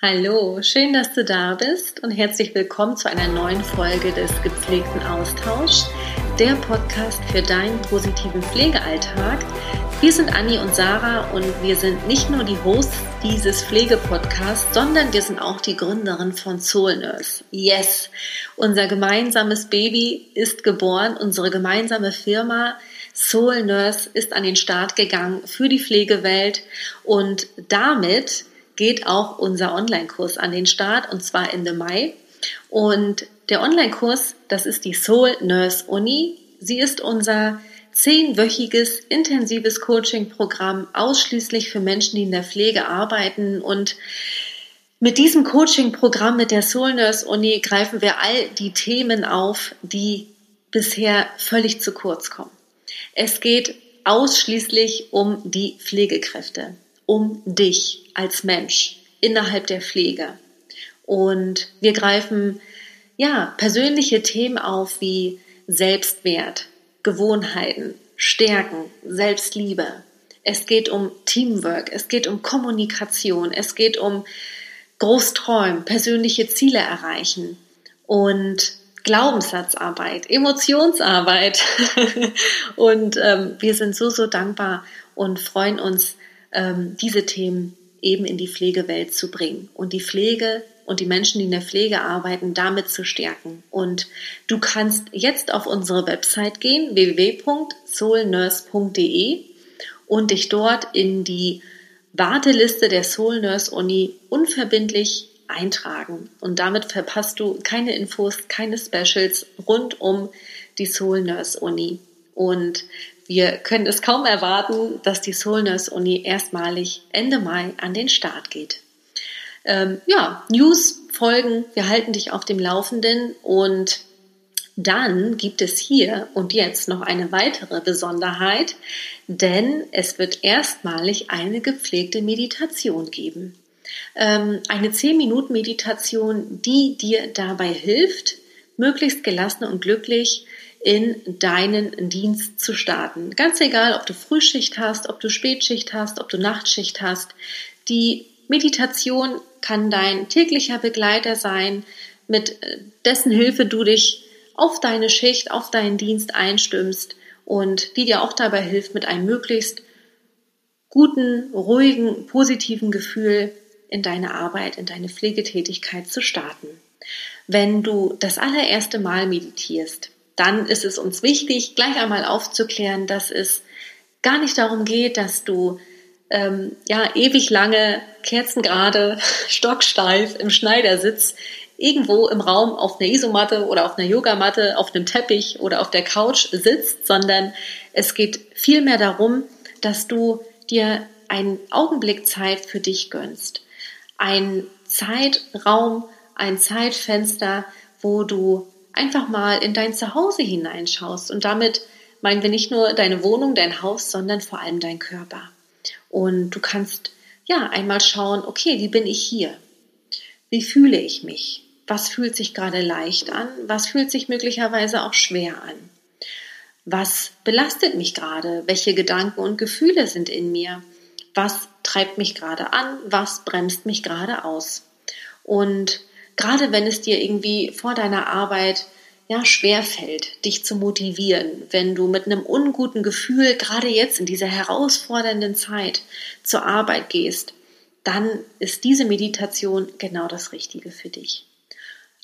Hallo, schön, dass du da bist und herzlich willkommen zu einer neuen Folge des gepflegten Austausch, der Podcast für deinen positiven Pflegealltag. Wir sind Anni und Sarah und wir sind nicht nur die Hosts dieses Pflegepodcasts, sondern wir sind auch die Gründerin von Soul Nurse. Yes, unser gemeinsames Baby ist geboren, unsere gemeinsame Firma Soul Nurse ist an den Start gegangen für die Pflegewelt und damit geht auch unser Online-Kurs an den Start und zwar Ende Mai. Und der Online-Kurs, das ist die Soul Nurse Uni. Sie ist unser zehnwöchiges intensives Coaching-Programm ausschließlich für Menschen, die in der Pflege arbeiten und mit diesem Coaching-Programm mit der Soul Nurse Uni greifen wir all die Themen auf, die bisher völlig zu kurz kommen. Es geht ausschließlich um die Pflegekräfte um dich als Mensch innerhalb der Pflege. Und wir greifen ja persönliche Themen auf wie Selbstwert, Gewohnheiten, Stärken, Selbstliebe. Es geht um Teamwork, es geht um Kommunikation, es geht um Großträumen, persönliche Ziele erreichen und Glaubenssatzarbeit, Emotionsarbeit. und ähm, wir sind so, so dankbar und freuen uns diese Themen eben in die Pflegewelt zu bringen und die Pflege und die Menschen, die in der Pflege arbeiten, damit zu stärken. Und du kannst jetzt auf unsere Website gehen, www.soulnurse.de und dich dort in die Warteliste der Soul Nurse Uni unverbindlich eintragen. Und damit verpasst du keine Infos, keine Specials rund um die Soul Nurse Uni. Und wir können es kaum erwarten, dass die Soul Nurse Uni erstmalig Ende Mai an den Start geht. Ähm, ja, News folgen, wir halten dich auf dem Laufenden und dann gibt es hier und jetzt noch eine weitere Besonderheit, denn es wird erstmalig eine gepflegte Meditation geben. Ähm, eine 10-Minuten-Meditation, die dir dabei hilft, möglichst gelassen und glücklich in deinen Dienst zu starten. Ganz egal, ob du Frühschicht hast, ob du Spätschicht hast, ob du Nachtschicht hast. Die Meditation kann dein täglicher Begleiter sein, mit äh, dessen Hilfe du dich auf deine Schicht, auf deinen Dienst einstimmst und die dir auch dabei hilft, mit einem möglichst guten, ruhigen, positiven Gefühl in deine Arbeit, in deine Pflegetätigkeit zu starten. Wenn du das allererste Mal meditierst, dann ist es uns wichtig, gleich einmal aufzuklären, dass es gar nicht darum geht, dass du ähm, ja ewig lange kerzengerade, stocksteif im Schneidersitz irgendwo im Raum auf einer Isomatte oder auf einer Yogamatte, auf einem Teppich oder auf der Couch sitzt, sondern es geht vielmehr darum, dass du dir einen Augenblick Zeit für dich gönnst. Ein Zeitraum, ein Zeitfenster, wo du einfach mal in dein Zuhause hineinschaust. Und damit meinen wir nicht nur deine Wohnung, dein Haus, sondern vor allem dein Körper. Und du kannst ja einmal schauen, okay, wie bin ich hier? Wie fühle ich mich? Was fühlt sich gerade leicht an? Was fühlt sich möglicherweise auch schwer an? Was belastet mich gerade? Welche Gedanken und Gefühle sind in mir? Was treibt mich gerade an? Was bremst mich gerade aus? Und gerade wenn es dir irgendwie vor deiner Arbeit ja, schwer fällt, dich zu motivieren, wenn du mit einem unguten Gefühl gerade jetzt in dieser herausfordernden Zeit zur Arbeit gehst, dann ist diese Meditation genau das Richtige für dich.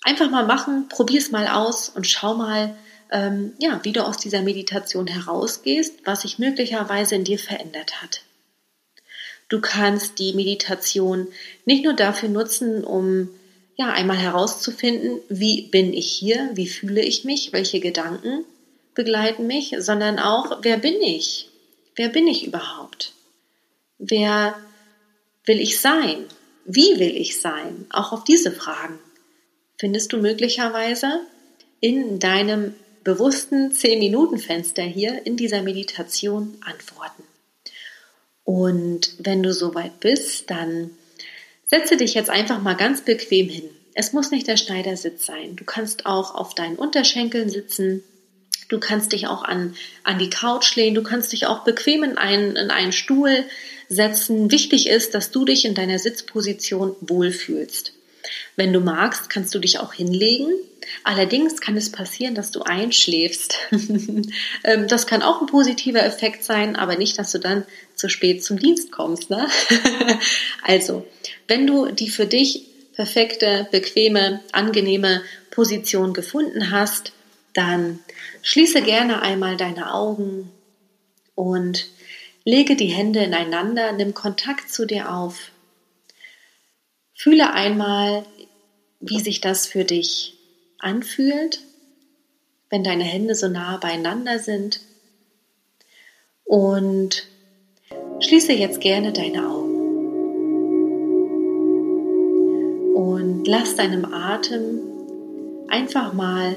Einfach mal machen, probier es mal aus und schau mal, ähm, ja, wie du aus dieser Meditation herausgehst, was sich möglicherweise in dir verändert hat. Du kannst die Meditation nicht nur dafür nutzen, um ja, einmal herauszufinden, wie bin ich hier, wie fühle ich mich, welche Gedanken begleiten mich, sondern auch, wer bin ich? Wer bin ich überhaupt? Wer will ich sein? Wie will ich sein? Auch auf diese Fragen findest du möglicherweise in deinem bewussten 10-Minuten-Fenster hier in dieser Meditation Antworten. Und wenn du soweit bist, dann Setze dich jetzt einfach mal ganz bequem hin. Es muss nicht der Schneidersitz sein. Du kannst auch auf deinen Unterschenkeln sitzen Du kannst dich auch an, an die Couch lehnen, du kannst dich auch bequem in einen, in einen Stuhl setzen. Wichtig ist, dass du dich in deiner Sitzposition wohlfühlst. Wenn du magst, kannst du dich auch hinlegen. Allerdings kann es passieren, dass du einschläfst. Ähm, das kann auch ein positiver Effekt sein, aber nicht, dass du dann zu spät zum Dienst kommst. Ne? also, wenn du die für dich perfekte, bequeme, angenehme Position gefunden hast, dann schließe gerne einmal deine Augen und lege die Hände ineinander, nimm Kontakt zu dir auf. Fühle einmal, wie sich das für dich anfühlt, wenn deine Hände so nah beieinander sind. Und schließe jetzt gerne deine Augen. Und lass deinem Atem einfach mal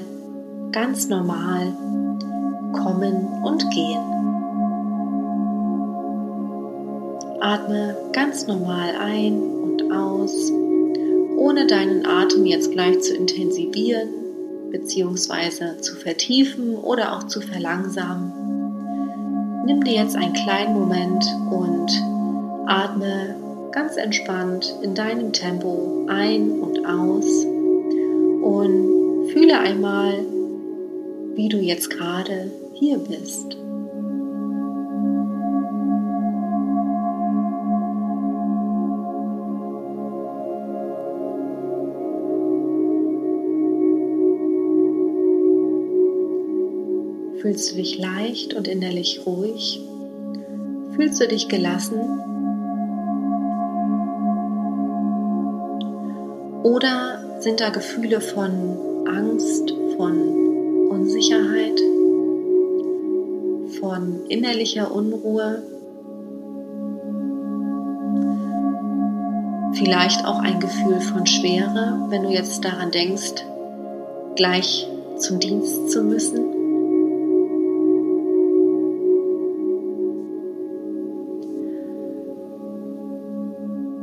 ganz normal kommen und gehen. Atme ganz normal ein und aus, ohne deinen Atem jetzt gleich zu intensivieren bzw. zu vertiefen oder auch zu verlangsamen. Nimm dir jetzt einen kleinen Moment und atme ganz entspannt in deinem Tempo ein und aus und fühle einmal, wie du jetzt gerade hier bist. Fühlst du dich leicht und innerlich ruhig? Fühlst du dich gelassen? Oder sind da Gefühle von Angst, von Unsicherheit, von innerlicher Unruhe, vielleicht auch ein Gefühl von Schwere, wenn du jetzt daran denkst, gleich zum Dienst zu müssen.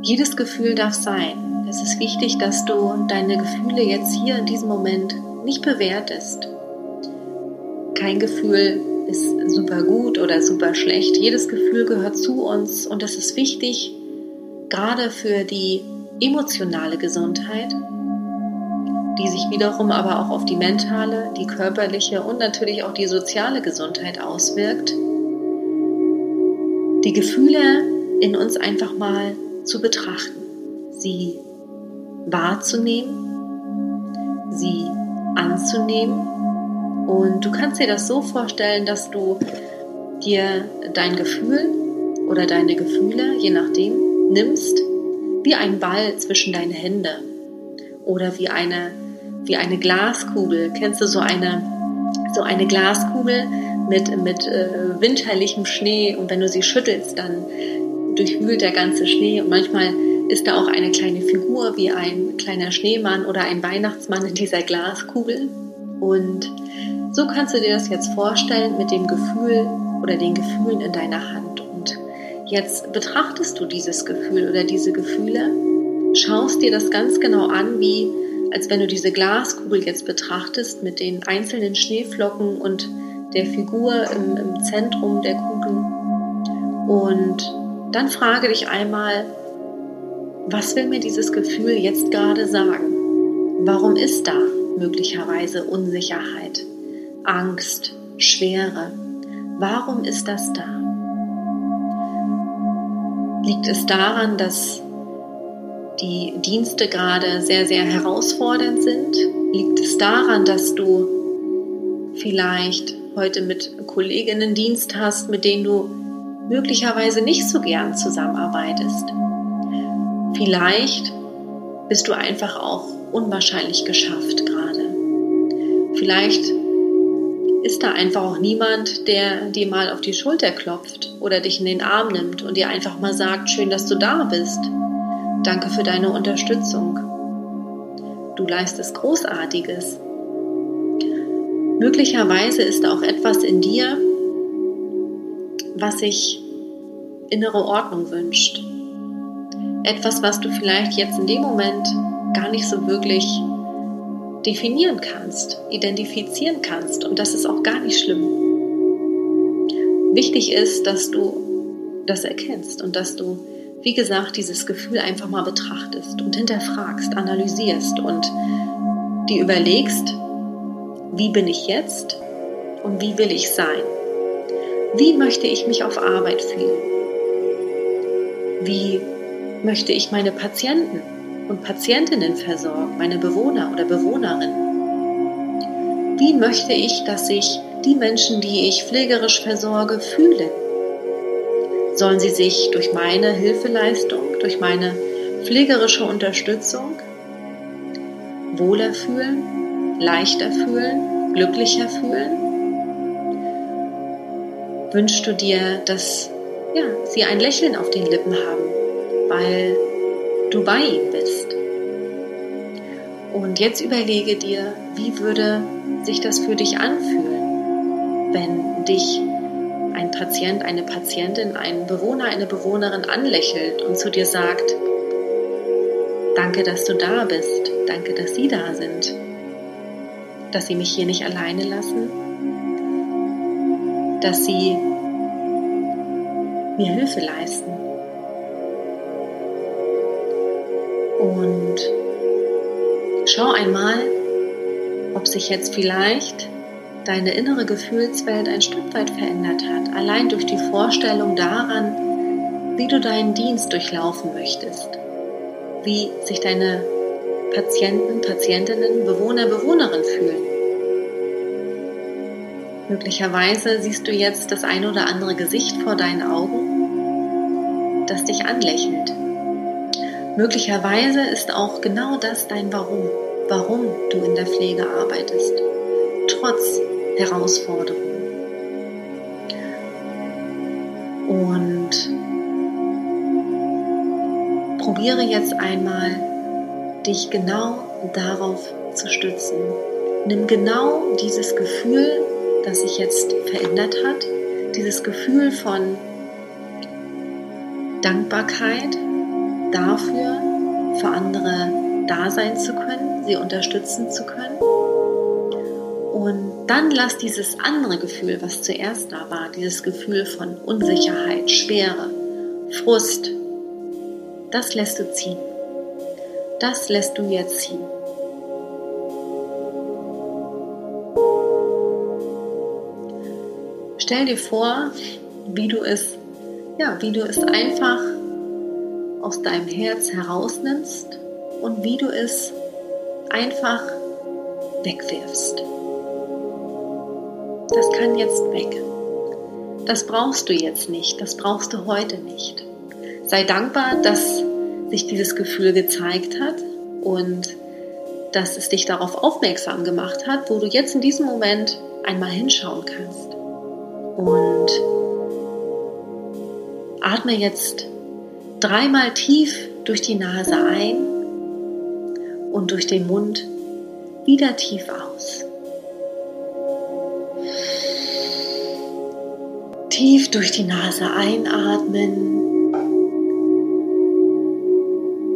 Jedes Gefühl darf sein. Es ist wichtig, dass du deine Gefühle jetzt hier in diesem Moment nicht bewertest kein Gefühl ist super gut oder super schlecht. Jedes Gefühl gehört zu uns und das ist wichtig, gerade für die emotionale Gesundheit, die sich wiederum aber auch auf die mentale, die körperliche und natürlich auch die soziale Gesundheit auswirkt. Die Gefühle in uns einfach mal zu betrachten, sie wahrzunehmen, sie anzunehmen. Und du kannst dir das so vorstellen, dass du dir dein Gefühl oder deine Gefühle, je nachdem, nimmst wie ein Ball zwischen deine Hände oder wie eine, wie eine Glaskugel. Kennst du so eine, so eine Glaskugel mit, mit äh, winterlichem Schnee? Und wenn du sie schüttelst, dann durchwühlt der ganze Schnee und manchmal ist da auch eine kleine Figur wie ein kleiner Schneemann oder ein Weihnachtsmann in dieser Glaskugel und so kannst du dir das jetzt vorstellen mit dem Gefühl oder den Gefühlen in deiner Hand. Und jetzt betrachtest du dieses Gefühl oder diese Gefühle, schaust dir das ganz genau an, wie als wenn du diese Glaskugel jetzt betrachtest mit den einzelnen Schneeflocken und der Figur im, im Zentrum der Kugel. Und dann frage dich einmal, was will mir dieses Gefühl jetzt gerade sagen? Warum ist da möglicherweise Unsicherheit? Angst, Schwere. Warum ist das da? Liegt es daran, dass die Dienste gerade sehr, sehr herausfordernd sind? Liegt es daran, dass du vielleicht heute mit Kolleginnen Dienst hast, mit denen du möglicherweise nicht so gern zusammenarbeitest? Vielleicht bist du einfach auch unwahrscheinlich geschafft gerade. Vielleicht ist da einfach auch niemand, der dir mal auf die Schulter klopft oder dich in den Arm nimmt und dir einfach mal sagt, schön, dass du da bist. Danke für deine Unterstützung. Du leistest Großartiges. Möglicherweise ist auch etwas in dir, was sich innere Ordnung wünscht. Etwas, was du vielleicht jetzt in dem Moment gar nicht so wirklich definieren kannst, identifizieren kannst. Und das ist auch gar nicht schlimm. Wichtig ist, dass du das erkennst und dass du, wie gesagt, dieses Gefühl einfach mal betrachtest und hinterfragst, analysierst und dir überlegst, wie bin ich jetzt und wie will ich sein? Wie möchte ich mich auf Arbeit fühlen? Wie möchte ich meine Patienten und Patientinnen versorgen, meine Bewohner oder Bewohnerinnen? Wie möchte ich, dass sich die Menschen, die ich pflegerisch versorge, fühlen? Sollen sie sich durch meine Hilfeleistung, durch meine pflegerische Unterstützung wohler fühlen, leichter fühlen, glücklicher fühlen? Wünschst du dir, dass ja, sie ein Lächeln auf den Lippen haben, weil du bei ihnen bist? Und jetzt überlege dir, wie würde sich das für dich anfühlen, wenn dich ein Patient, eine Patientin, ein Bewohner, eine Bewohnerin anlächelt und zu dir sagt, danke, dass du da bist, danke, dass Sie da sind, dass Sie mich hier nicht alleine lassen, dass Sie mir Hilfe leisten. Und schau einmal, ob sich jetzt vielleicht deine innere Gefühlswelt ein Stück weit verändert hat, allein durch die Vorstellung daran, wie du deinen Dienst durchlaufen möchtest, wie sich deine Patienten, Patientinnen, Bewohner, Bewohnerinnen fühlen. Möglicherweise siehst du jetzt das ein oder andere Gesicht vor deinen Augen, das dich anlächelt. Möglicherweise ist auch genau das dein Warum, warum du in der Pflege arbeitest, trotz Herausforderungen. Und probiere jetzt einmal, dich genau darauf zu stützen. Nimm genau dieses Gefühl, das sich jetzt verändert hat, dieses Gefühl von Dankbarkeit dafür, für andere da sein zu können, sie unterstützen zu können und dann lass dieses andere Gefühl, was zuerst da war, dieses Gefühl von Unsicherheit, Schwere, Frust, das lässt du ziehen. Das lässt du jetzt ziehen. Stell dir vor, wie du es, ja, wie du es einfach aus deinem Herz herausnimmst und wie du es einfach wegwirfst das kann jetzt weg. Das brauchst du jetzt nicht, das brauchst du heute nicht. Sei dankbar, dass sich dieses Gefühl gezeigt hat und dass es dich darauf aufmerksam gemacht hat, wo du jetzt in diesem Moment einmal hinschauen kannst. Und atme jetzt dreimal tief durch die Nase ein und durch den Mund wieder tief aus. Tief durch die Nase einatmen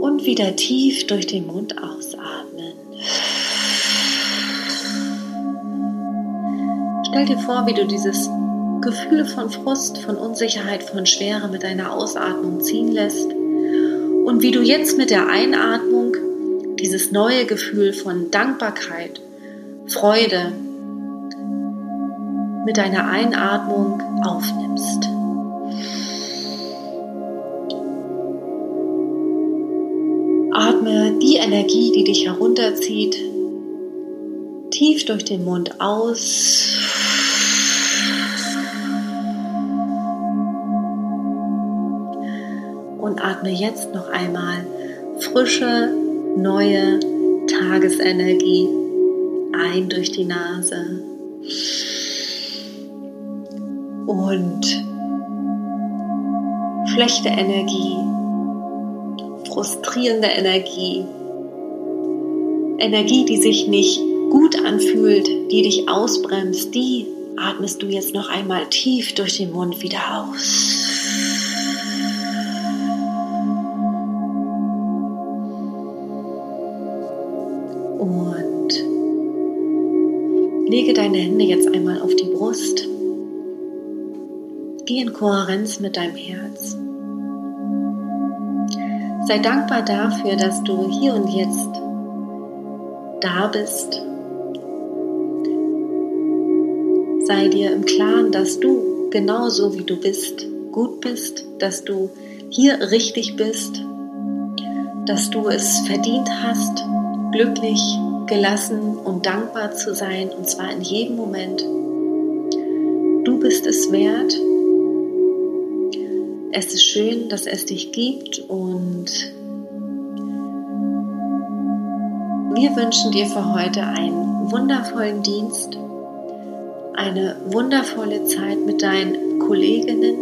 und wieder tief durch den Mund ausatmen. Stell dir vor, wie du dieses Gefühl von Frust, von Unsicherheit, von Schwere mit deiner Ausatmung ziehen lässt und wie du jetzt mit der Einatmung dieses neue Gefühl von Dankbarkeit, Freude, mit deiner Einatmung aufnimmst. Atme die Energie, die dich herunterzieht, tief durch den Mund aus. Und atme jetzt noch einmal frische, neue Tagesenergie ein durch die Nase und schlechte Energie, frustrierende Energie, Energie, die sich nicht gut anfühlt, die dich ausbremst, die atmest du jetzt noch einmal tief durch den Mund wieder aus. Und Lege deine Hände jetzt einmal auf die Brust. Geh in Kohärenz mit deinem Herz. Sei dankbar dafür, dass du hier und jetzt da bist. Sei dir im Klaren, dass du genauso wie du bist, gut bist, dass du hier richtig bist, dass du es verdient hast, glücklich, gelassen und dankbar zu sein, und zwar in jedem Moment. Du bist es wert. Es ist schön, dass es dich gibt und wir wünschen dir für heute einen wundervollen Dienst, eine wundervolle Zeit mit deinen Kolleginnen,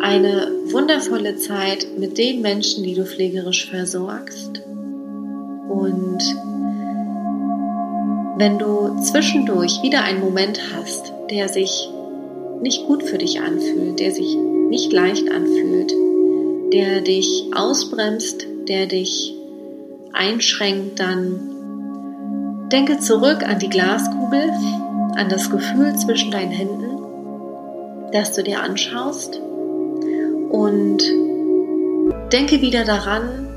eine wundervolle Zeit mit den Menschen, die du pflegerisch versorgst. Und wenn du zwischendurch wieder einen Moment hast, der sich nicht gut für dich anfühlt, der sich nicht leicht anfühlt, der dich ausbremst, der dich einschränkt, dann denke zurück an die Glaskugel, an das Gefühl zwischen deinen Händen, das du dir anschaust. Und denke wieder daran,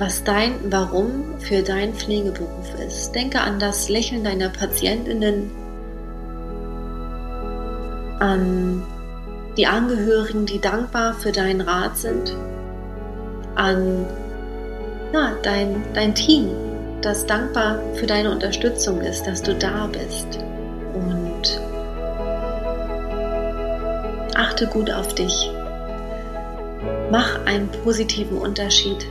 was dein Warum für deinen Pflegeberuf ist. Denke an das Lächeln deiner Patientinnen, an die Angehörigen, die dankbar für deinen Rat sind, an ja, dein, dein Team, das dankbar für deine Unterstützung ist, dass du da bist. Und achte gut auf dich. Mach einen positiven Unterschied.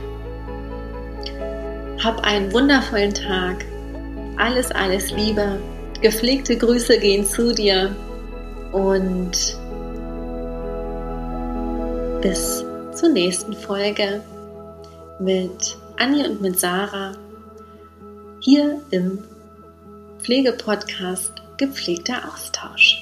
Hab einen wundervollen Tag. Alles, alles Liebe. Gepflegte Grüße gehen zu dir. Und bis zur nächsten Folge mit Annie und mit Sarah hier im Pflegepodcast Gepflegter Austausch.